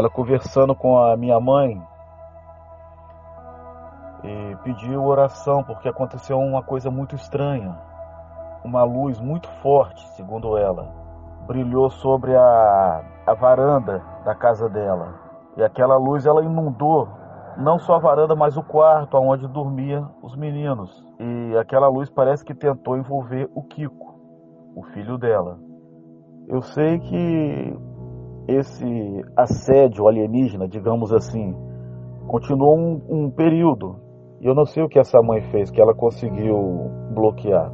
ela conversando com a minha mãe e pediu oração porque aconteceu uma coisa muito estranha. Uma luz muito forte, segundo ela, brilhou sobre a, a varanda da casa dela. E aquela luz ela inundou não só a varanda, mas o quarto onde dormiam os meninos. E aquela luz parece que tentou envolver o Kiko, o filho dela. Eu sei que esse assédio alienígena, digamos assim, continuou um, um período. E eu não sei o que essa mãe fez, que ela conseguiu bloquear.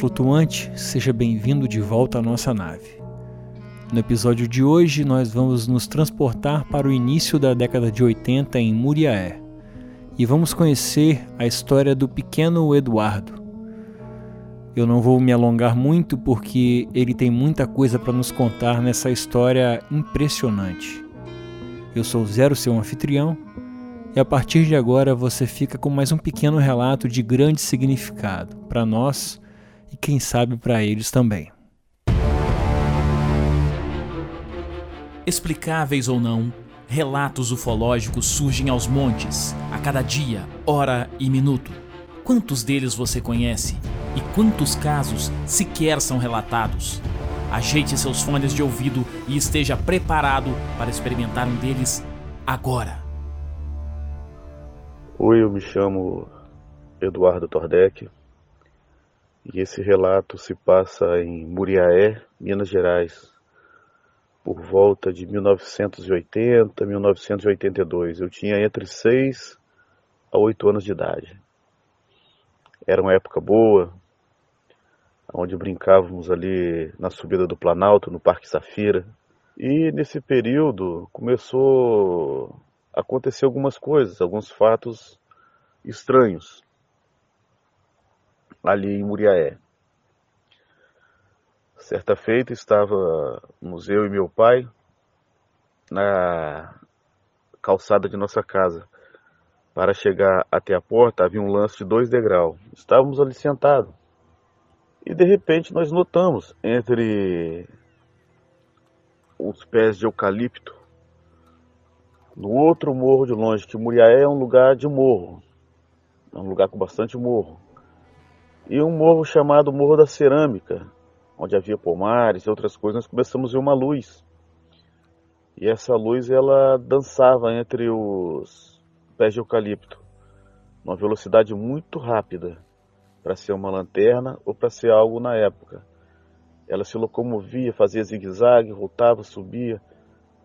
Flutuante, seja bem-vindo de volta à nossa nave. No episódio de hoje, nós vamos nos transportar para o início da década de 80 em Muriaé e vamos conhecer a história do pequeno Eduardo. Eu não vou me alongar muito porque ele tem muita coisa para nos contar nessa história impressionante. Eu sou Zero, seu anfitrião, e a partir de agora você fica com mais um pequeno relato de grande significado para nós e quem sabe para eles também. Explicáveis ou não, relatos ufológicos surgem aos montes, a cada dia, hora e minuto. Quantos deles você conhece? E quantos casos sequer são relatados? Ajeite seus fones de ouvido e esteja preparado para experimentar um deles agora. Oi, eu me chamo Eduardo Tordek, e esse relato se passa em Muriaé, Minas Gerais, por volta de 1980, 1982. Eu tinha entre 6 a 8 anos de idade. Era uma época boa, onde brincávamos ali na subida do Planalto, no Parque Safira. E nesse período começou a acontecer algumas coisas, alguns fatos estranhos ali em Muriaé. Certa feita estava eu e meu pai na calçada de nossa casa. Para chegar até a porta havia um lance de dois degraus. Estávamos ali sentados. E de repente nós notamos entre os pés de eucalipto, no outro morro de longe, que Muriaé é um lugar de morro, é um lugar com bastante morro e um morro chamado Morro da Cerâmica, onde havia pomares e outras coisas, nós começamos a ver uma luz. E essa luz ela dançava entre os pés de eucalipto, numa velocidade muito rápida, para ser uma lanterna ou para ser algo na época. Ela se locomovia, fazia zigue-zague, voltava, subia,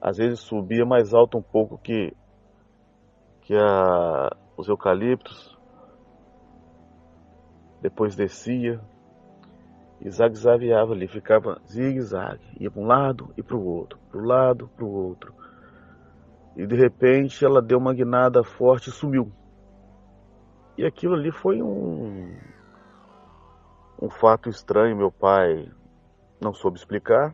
às vezes subia mais alto um pouco que, que a, os eucaliptos, depois descia e zague-zagueava ali, ficava zigue-zague, ia para um lado e para o outro, para o lado, para o outro. E de repente ela deu uma guinada forte e sumiu. E aquilo ali foi um, um fato estranho, meu pai não soube explicar.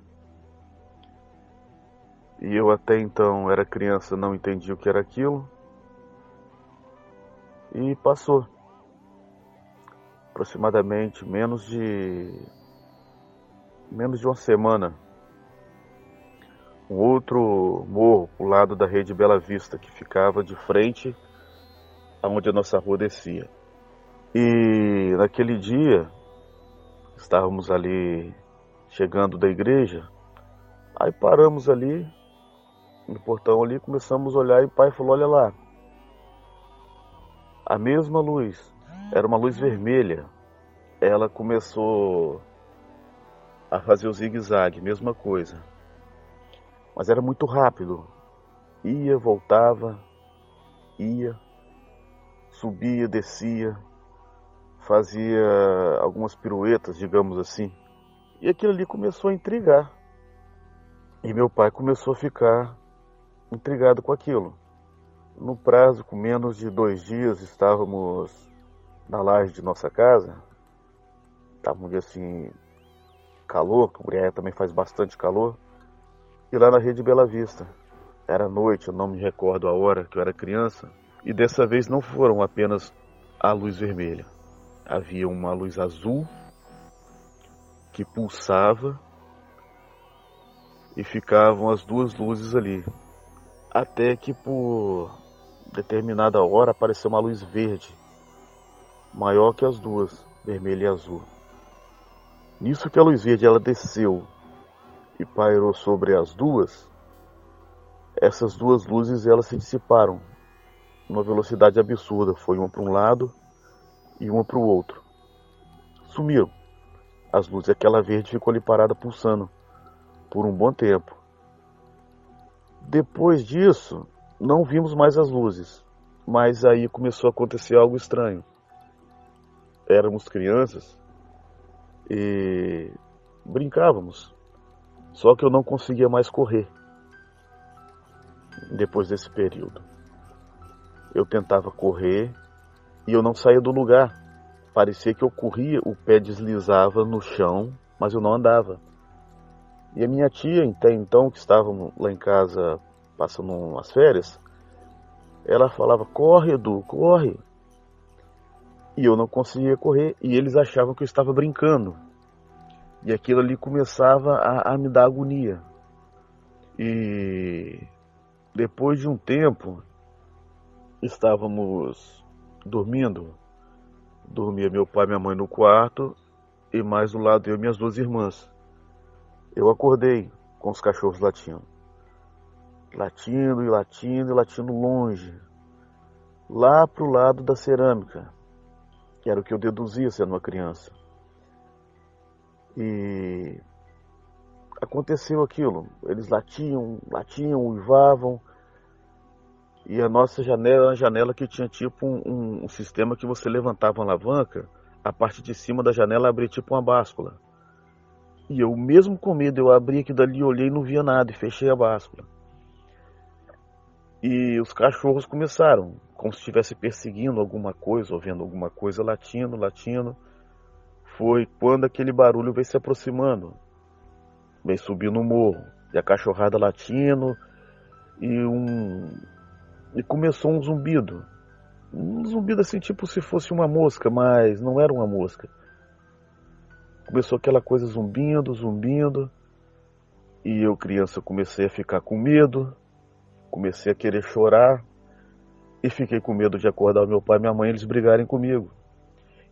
E eu até então era criança, não entendi o que era aquilo. E passou aproximadamente menos de menos de uma semana um outro morro o lado da rede Bela Vista que ficava de frente aonde a nossa rua descia. E naquele dia estávamos ali chegando da igreja, aí paramos ali no portão ali, começamos a olhar e o pai falou: "Olha lá, a mesma luz era uma luz vermelha. Ela começou a fazer o zigue-zague, mesma coisa. Mas era muito rápido. Ia, voltava, ia, subia, descia, fazia algumas piruetas, digamos assim. E aquilo ali começou a intrigar. E meu pai começou a ficar intrigado com aquilo. No prazo, com menos de dois dias, estávamos na laje de nossa casa. Estava um dia assim, calor, que Muriaé também faz bastante calor. E lá na rede Bela Vista. Era noite, eu não me recordo a hora que eu era criança. E dessa vez não foram apenas a luz vermelha. Havia uma luz azul que pulsava e ficavam as duas luzes ali. Até que por determinada hora apareceu uma luz verde, maior que as duas, vermelha e azul. Nisso que a luz verde ela desceu e pairou sobre as duas, essas duas luzes elas se dissiparam numa velocidade absurda, foi uma para um lado e uma para o outro. Sumiram as luzes, aquela verde ficou ali parada pulsando por um bom tempo. Depois disso, não vimos mais as luzes, mas aí começou a acontecer algo estranho. Éramos crianças e brincávamos, só que eu não conseguia mais correr depois desse período. Eu tentava correr e eu não saía do lugar. Parecia que eu corria, o pé deslizava no chão, mas eu não andava. E a minha tia, até então, que estava lá em casa passando umas férias, ela falava: Corre, Edu, corre. E eu não conseguia correr, e eles achavam que eu estava brincando. E aquilo ali começava a, a me dar agonia. E depois de um tempo, estávamos dormindo. Dormia meu pai e minha mãe no quarto, e mais do lado eu e minhas duas irmãs. Eu acordei com os cachorros latindo. Latindo e latindo e latindo longe. Lá pro lado da cerâmica. Que era o que eu deduzia sendo uma criança. E aconteceu aquilo. Eles latiam, latiam, uivavam. E a nossa janela era uma janela que tinha tipo um, um, sistema que você levantava uma alavanca, a parte de cima da janela abria tipo uma báscula. E eu, mesmo com medo, eu abri aqui dali, olhei e não via nada e fechei a báscula. E os cachorros começaram, como se estivesse perseguindo alguma coisa, ou vendo alguma coisa, latindo, latindo. Foi quando aquele barulho veio se aproximando, veio subindo o morro, e a cachorrada latindo, e um. E começou um zumbido. Um zumbido assim, tipo se fosse uma mosca, mas não era uma mosca. Começou aquela coisa zumbindo, zumbindo. E eu, criança, comecei a ficar com medo. Comecei a querer chorar. E fiquei com medo de acordar meu pai e minha mãe eles brigarem comigo.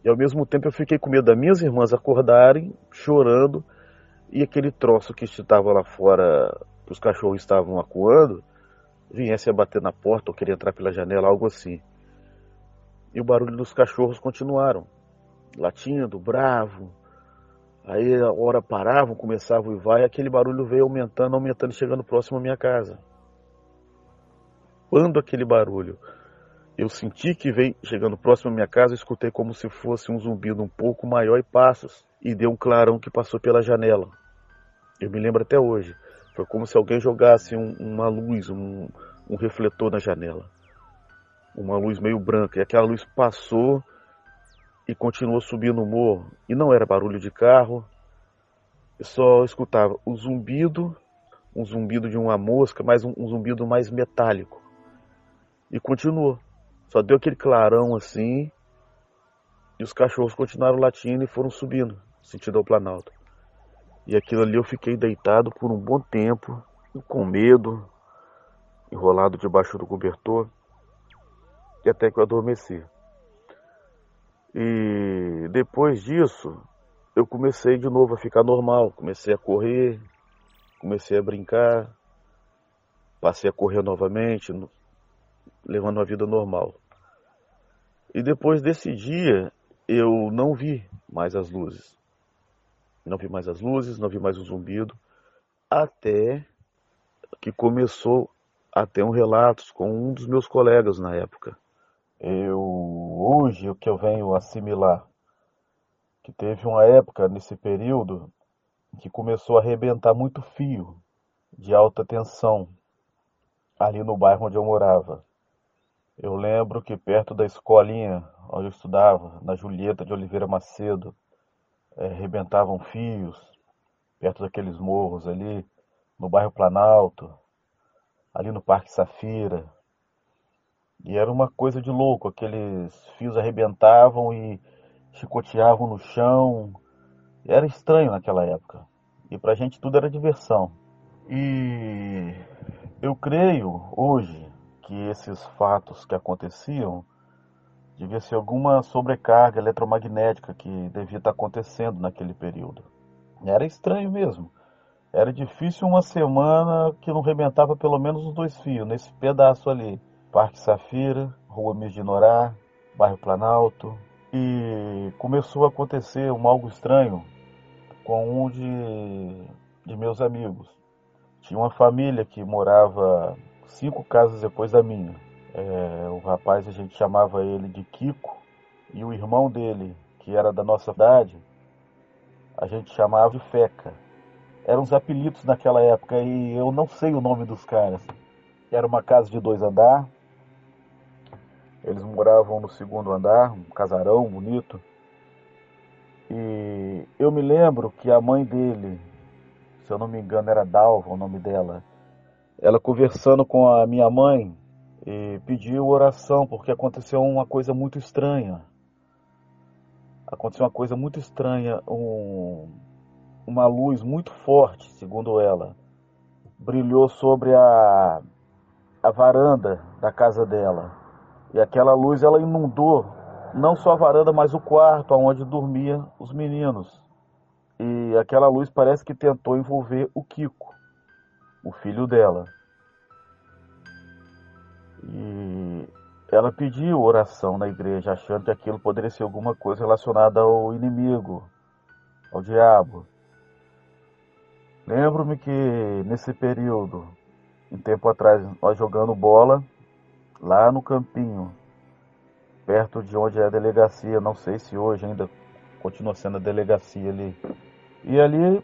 E ao mesmo tempo eu fiquei com medo das minhas irmãs acordarem, chorando. E aquele troço que estava lá fora, que os cachorros estavam acuando, viesse a bater na porta ou queria entrar pela janela, algo assim. E o barulho dos cachorros continuaram, latindo, bravo, Aí a hora paravam, começava e vai, e aquele barulho veio aumentando, aumentando, chegando próximo à minha casa. Quando aquele barulho eu senti que veio chegando próximo à minha casa, escutei como se fosse um zumbido um pouco maior e passos, e deu um clarão que passou pela janela. Eu me lembro até hoje. Foi como se alguém jogasse um, uma luz, um, um refletor na janela. Uma luz meio branca. E aquela luz passou e continuou subindo o morro. E não era barulho de carro, eu só escutava o zumbido, um zumbido de uma mosca, mas um, um zumbido mais metálico. E continuou. Só deu aquele clarão assim, e os cachorros continuaram latindo e foram subindo, sentido ao Planalto. E aquilo ali eu fiquei deitado por um bom tempo, com medo, enrolado debaixo do cobertor, e até que eu adormeci. E depois disso, eu comecei de novo a ficar normal. Comecei a correr, comecei a brincar, passei a correr novamente, levando uma vida normal. E depois desse dia, eu não vi mais as luzes. Não vi mais as luzes, não vi mais o zumbido, até que começou a ter um relato com um dos meus colegas na época. Eu hoje o que eu venho assimilar que teve uma época nesse período que começou a arrebentar muito fio de alta tensão. ali no bairro onde eu morava. Eu lembro que perto da escolinha onde eu estudava, na Julieta de Oliveira Macedo, é, rebentavam fios, perto daqueles morros ali, no bairro Planalto, ali no Parque Safira. E era uma coisa de louco, aqueles fios arrebentavam e chicoteavam no chão. Era estranho naquela época. E pra gente tudo era diversão. E eu creio hoje que esses fatos que aconteciam devia ser alguma sobrecarga eletromagnética que devia estar acontecendo naquele período. Era estranho mesmo. Era difícil uma semana que não rebentava pelo menos os dois fios, nesse pedaço ali. Parque Safira, Rua Mirginorá, Bairro Planalto. E começou a acontecer um algo estranho com um de, de meus amigos. Tinha uma família que morava cinco casas depois da minha. É, o rapaz a gente chamava ele de Kiko e o irmão dele, que era da nossa cidade, a gente chamava de Feca. Eram os apelidos naquela época e eu não sei o nome dos caras. Era uma casa de dois andar. Eles moravam no segundo andar, um casarão bonito. E eu me lembro que a mãe dele, se eu não me engano era Dalva o nome dela, ela conversando com a minha mãe e pediu oração porque aconteceu uma coisa muito estranha. Aconteceu uma coisa muito estranha, um, uma luz muito forte, segundo ela, brilhou sobre a, a varanda da casa dela. E aquela luz ela inundou não só a varanda, mas o quarto onde dormiam os meninos. E aquela luz parece que tentou envolver o Kiko, o filho dela. E ela pediu oração na igreja, achando que aquilo poderia ser alguma coisa relacionada ao inimigo, ao diabo. Lembro-me que nesse período, um tempo atrás, nós jogando bola lá no campinho, perto de onde é a delegacia, não sei se hoje ainda continua sendo a delegacia ali. E ali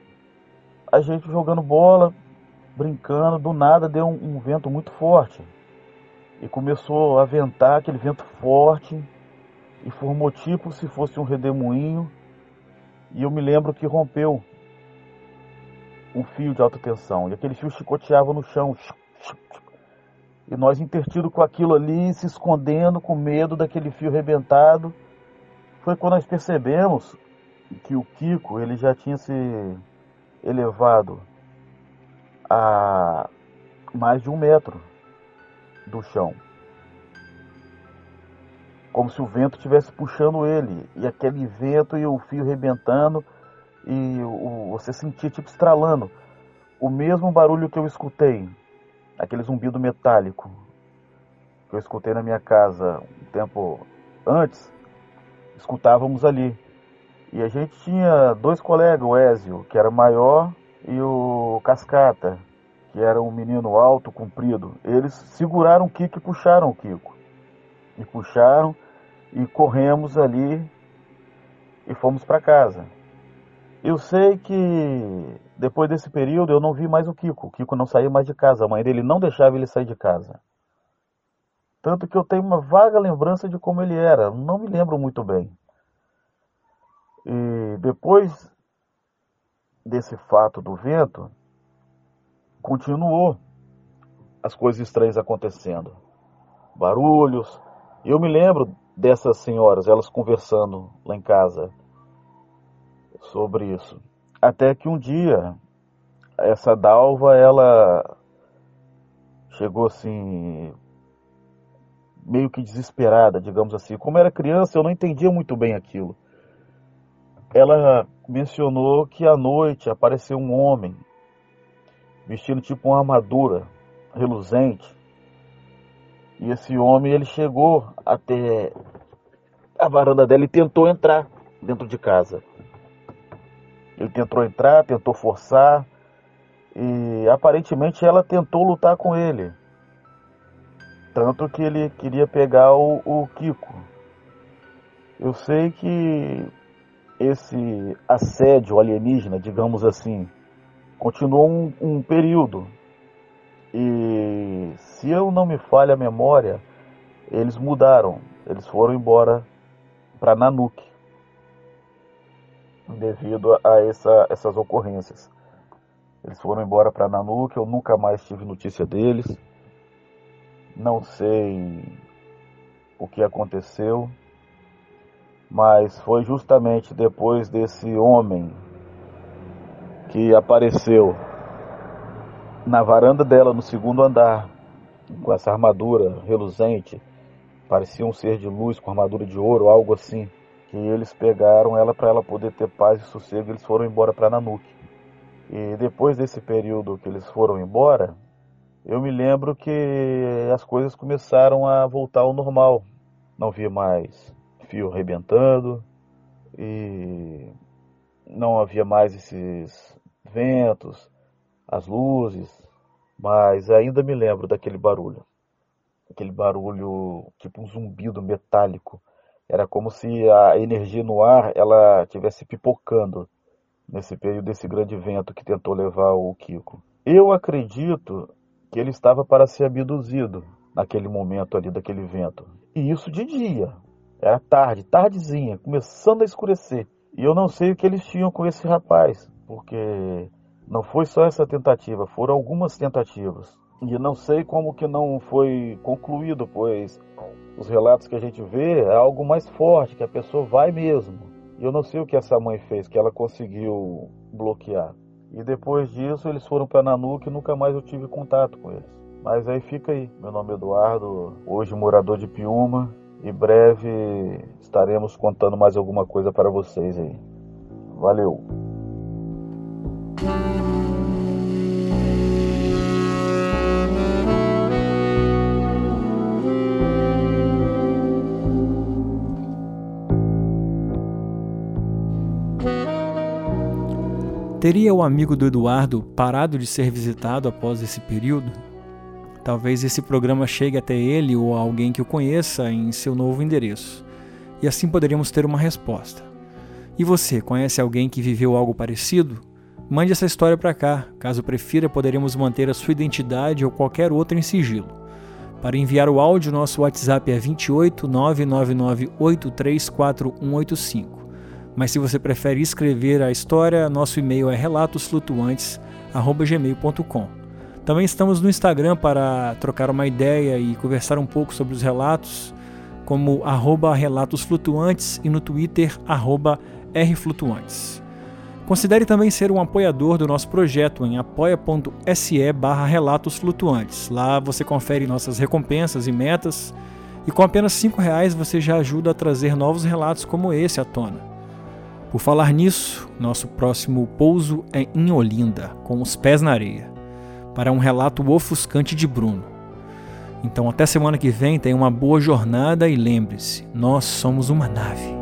a gente jogando bola, brincando, do nada deu um, um vento muito forte. E começou a ventar aquele vento forte e formou tipo se fosse um redemoinho. E eu me lembro que rompeu um fio de alta tensão. E aquele fio chicoteava no chão. E nós intertido com aquilo ali, se escondendo com medo daquele fio rebentado. Foi quando nós percebemos que o Kiko ele já tinha se elevado a mais de um metro do chão. Como se o vento estivesse puxando ele. E aquele vento e o fio rebentando. E o, você sentia tipo estralando. O mesmo barulho que eu escutei. Aquele zumbido metálico. Que eu escutei na minha casa um tempo antes. Escutávamos ali. E a gente tinha dois colegas, o Ézio, que era maior, e o Cascata, que era um menino alto, comprido. Eles seguraram o Kiko e puxaram o Kiko. E puxaram e corremos ali e fomos para casa. Eu sei que depois desse período eu não vi mais o Kiko. O Kiko não saía mais de casa. A mãe dele não deixava ele sair de casa. Tanto que eu tenho uma vaga lembrança de como ele era. Não me lembro muito bem. E depois desse fato do vento, continuou as coisas estranhas acontecendo. Barulhos. Eu me lembro dessas senhoras, elas conversando lá em casa sobre isso. Até que um dia essa Dalva ela chegou assim meio que desesperada, digamos assim. Como era criança, eu não entendia muito bem aquilo ela mencionou que à noite apareceu um homem vestindo tipo uma armadura reluzente. E esse homem ele chegou até a varanda dela e tentou entrar dentro de casa. Ele tentou entrar, tentou forçar e aparentemente ela tentou lutar com ele. Tanto que ele queria pegar o, o Kiko. Eu sei que esse assédio alienígena, digamos assim, continuou um, um período. E se eu não me falha a memória, eles mudaram. Eles foram embora para Nanuque devido a essa, essas ocorrências. Eles foram embora para Nanuque, eu nunca mais tive notícia deles. Não sei o que aconteceu, mas foi justamente depois desse homem que apareceu na varanda dela no segundo andar, com essa armadura reluzente, parecia um ser de luz com armadura de ouro, algo assim, que eles pegaram ela para ela poder ter paz e sossego, eles foram embora para Nanuque. E depois desse período que eles foram embora, eu me lembro que as coisas começaram a voltar ao normal. Não via mais fio arrebentando e não havia mais esses ventos, as luzes, mas ainda me lembro daquele barulho. Aquele barulho tipo um zumbido metálico. Era como se a energia no ar ela tivesse pipocando nesse período desse grande vento que tentou levar o Kiko. Eu acredito que ele estava para ser abduzido naquele momento ali daquele vento. E isso de dia. Era tarde, tardezinha, começando a escurecer. E eu não sei o que eles tinham com esse rapaz, porque não foi só essa tentativa, foram algumas tentativas. E não sei como que não foi concluído, pois os relatos que a gente vê é algo mais forte, que a pessoa vai mesmo. E eu não sei o que essa mãe fez, que ela conseguiu bloquear. E depois disso eles foram para Nanuque e nunca mais eu tive contato com eles. Mas aí fica aí. Meu nome é Eduardo, hoje morador de Piúma. E breve estaremos contando mais alguma coisa para vocês aí. Valeu! Teria o amigo do Eduardo parado de ser visitado após esse período? Talvez esse programa chegue até ele ou alguém que o conheça em seu novo endereço. E assim poderíamos ter uma resposta. E você, conhece alguém que viveu algo parecido? Mande essa história para cá. Caso prefira, poderemos manter a sua identidade ou qualquer outra em sigilo. Para enviar o áudio, nosso WhatsApp é 28 999 834185. Mas se você prefere escrever a história, nosso e-mail é relatosflutuantes@gmail.com. Também estamos no Instagram para trocar uma ideia e conversar um pouco sobre os relatos, como arroba relatosflutuantes e no Twitter arroba rflutuantes. Considere também ser um apoiador do nosso projeto em apoia.se barra Relatos Flutuantes. Lá você confere nossas recompensas e metas, e com apenas R$ reais você já ajuda a trazer novos relatos como esse à tona. Por falar nisso, nosso próximo pouso é em Olinda, com os pés na areia, para um relato ofuscante de Bruno. Então, até semana que vem, tenha uma boa jornada e lembre-se: nós somos uma nave.